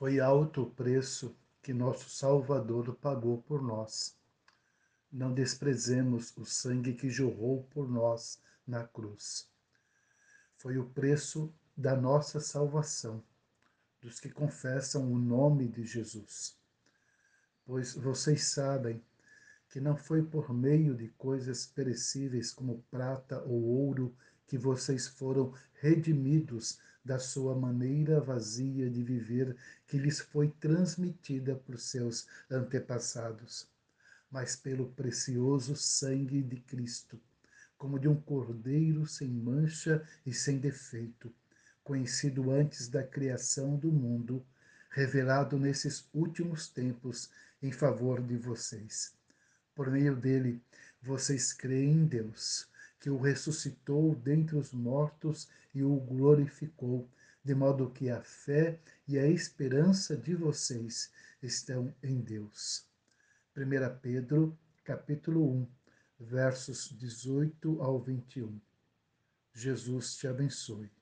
Foi alto o preço que nosso Salvador pagou por nós. Não desprezemos o sangue que jorrou por nós na cruz. Foi o preço da nossa salvação, dos que confessam o nome de Jesus. Pois vocês sabem que não foi por meio de coisas perecíveis como prata ou ouro que vocês foram redimidos da sua maneira vazia de viver que lhes foi transmitida por seus antepassados, mas pelo precioso sangue de Cristo, como de um cordeiro sem mancha e sem defeito, conhecido antes da criação do mundo, revelado nesses últimos tempos em favor de vocês. Por meio dele, vocês creem em Deus que o ressuscitou dentre os mortos e o glorificou, de modo que a fé e a esperança de vocês estão em Deus. 1 Pedro, capítulo 1, versos 18 ao 21. Jesus te abençoe.